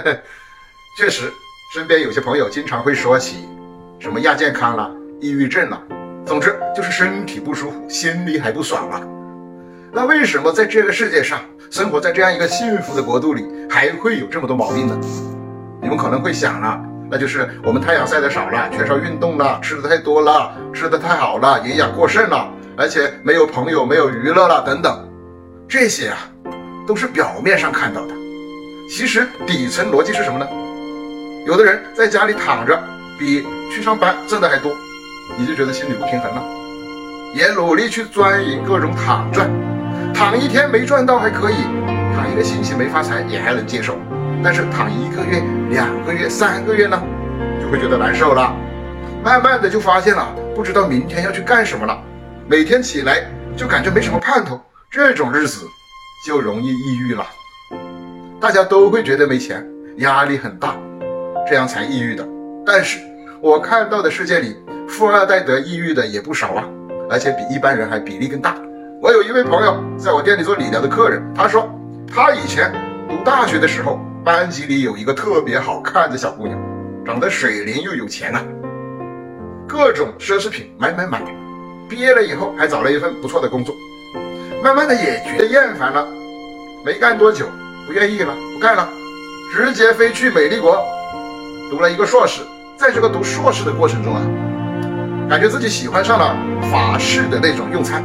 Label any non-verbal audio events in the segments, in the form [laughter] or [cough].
[laughs] 确实，身边有些朋友经常会说起什么亚健康了、抑郁症了，总之就是身体不舒服，心里还不爽了。那为什么在这个世界上，生活在这样一个幸福的国度里，还会有这么多毛病呢？你们可能会想了，那就是我们太阳晒得少了，缺少运动了，吃的太多了，吃的太好了，营养过剩了，而且没有朋友，没有娱乐了，等等。这些啊，都是表面上看到的。其实底层逻辑是什么呢？有的人在家里躺着，比去上班挣的还多，你就觉得心里不平衡了，也努力去钻营各种躺赚，躺一天没赚到还可以，躺一个星期没发财也还能接受。但是躺一个月、两个月、三个月呢，就会觉得难受了。慢慢的就发现了，不知道明天要去干什么了。每天起来就感觉没什么盼头，这种日子就容易抑郁了。大家都会觉得没钱，压力很大，这样才抑郁的。但是我看到的世界里，富二代得抑郁的也不少啊，而且比一般人还比例更大。我有一位朋友在我店里做理疗的客人，他说他以前读大学的时候。班级里有一个特别好看的小姑娘，长得水灵又有钱啊，各种奢侈品买买买。毕业了以后还找了一份不错的工作，慢慢的也觉得厌烦了，没干多久不愿意了，不干了，直接飞去美丽国读了一个硕士。在这个读硕士的过程中啊，感觉自己喜欢上了法式的那种用餐，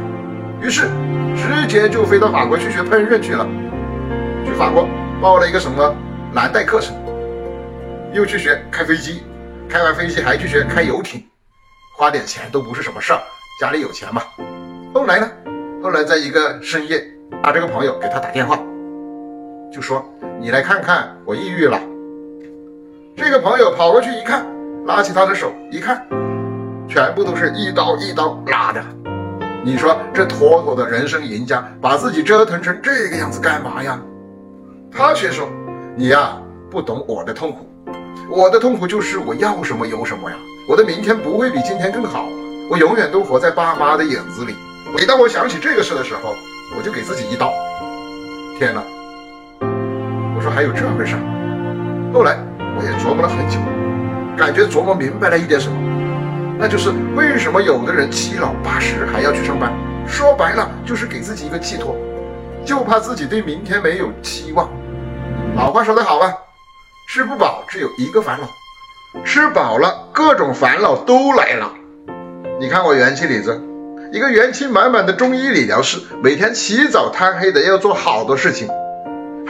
于是直接就飞到法国去学烹饪去了。去法国报了一个什么？蓝带课程，又去学开飞机，开完飞机还去学开游艇，花点钱都不是什么事儿，家里有钱嘛。后来呢？后来在一个深夜，他这个朋友给他打电话，就说：“你来看看，我抑郁了。”这个朋友跑过去一看，拉起他的手一看，全部都是一刀一刀拉的。你说这妥妥的人生赢家，把自己折腾成这个样子干嘛呀？他却说。你呀，不懂我的痛苦。我的痛苦就是我要什么有什么呀。我的明天不会比今天更好。我永远都活在爸妈的影子里。每当我想起这个事的时候，我就给自己一刀。天哪！说还有这回事。后来我也琢磨了很久，感觉琢磨明白了一点什么，那就是为什么有的人七老八十还要去上班。说白了就是给自己一个寄托，就怕自己对明天没有期望。老话说得好啊，吃不饱只有一个烦恼，吃饱了各种烦恼都来了。你看我元气李子，一个元气满满的中医理疗师，每天起早贪黑的要做好多事情，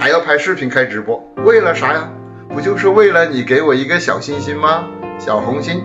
还要拍视频开直播，为了啥呀？不就是为了你给我一个小心心吗？小红心。